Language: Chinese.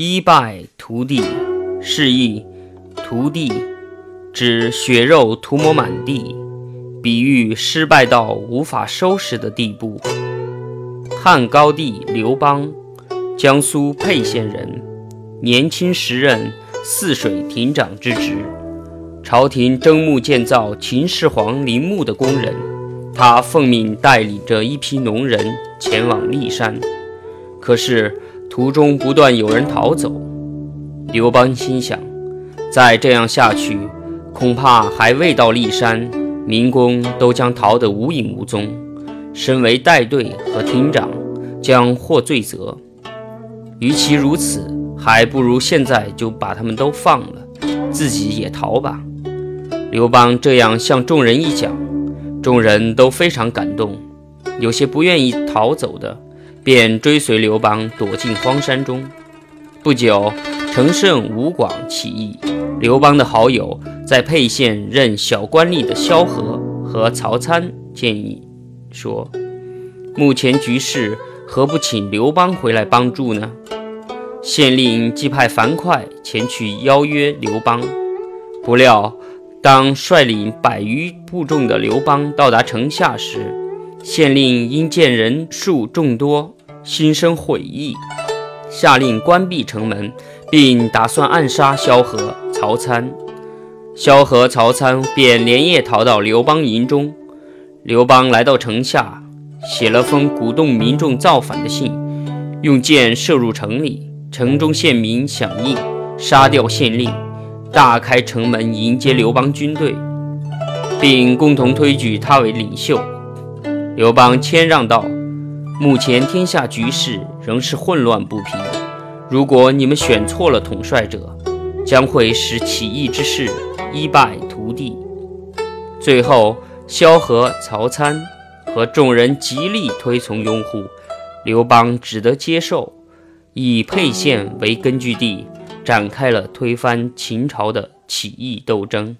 一败涂地，示意涂地指血肉涂抹满地，比喻失败到无法收拾的地步。汉高帝刘邦，江苏沛县人，年轻时任泗水亭长之职，朝廷征募建造秦始皇陵墓的工人，他奉命带领着一批农人前往骊山，可是。途中不断有人逃走，刘邦心想：再这样下去，恐怕还未到骊山，民工都将逃得无影无踪，身为带队和厅长将获罪责。与其如此，还不如现在就把他们都放了，自己也逃吧。刘邦这样向众人一讲，众人都非常感动，有些不愿意逃走的。便追随刘邦躲进荒山中。不久，陈胜、吴广起义。刘邦的好友在沛县任小官吏的萧何和曹参建议说：“目前局势，何不请刘邦回来帮助呢？”县令即派樊哙前去邀约刘邦。不料，当率领百余部众的刘邦到达城下时，县令因见人数众多。心生悔意，下令关闭城门，并打算暗杀萧何、曹参。萧何、曹参便连夜逃到刘邦营中。刘邦来到城下，写了封鼓动民众造反的信，用箭射入城里。城中县民响应，杀掉县令，大开城门迎接刘邦军队，并共同推举他为领袖。刘邦谦让道。目前天下局势仍是混乱不平，如果你们选错了统帅者，将会使起义之势一败涂地。最后，萧何、曹参和众人极力推崇拥护，刘邦只得接受，以沛县为根据地，展开了推翻秦朝的起义斗争。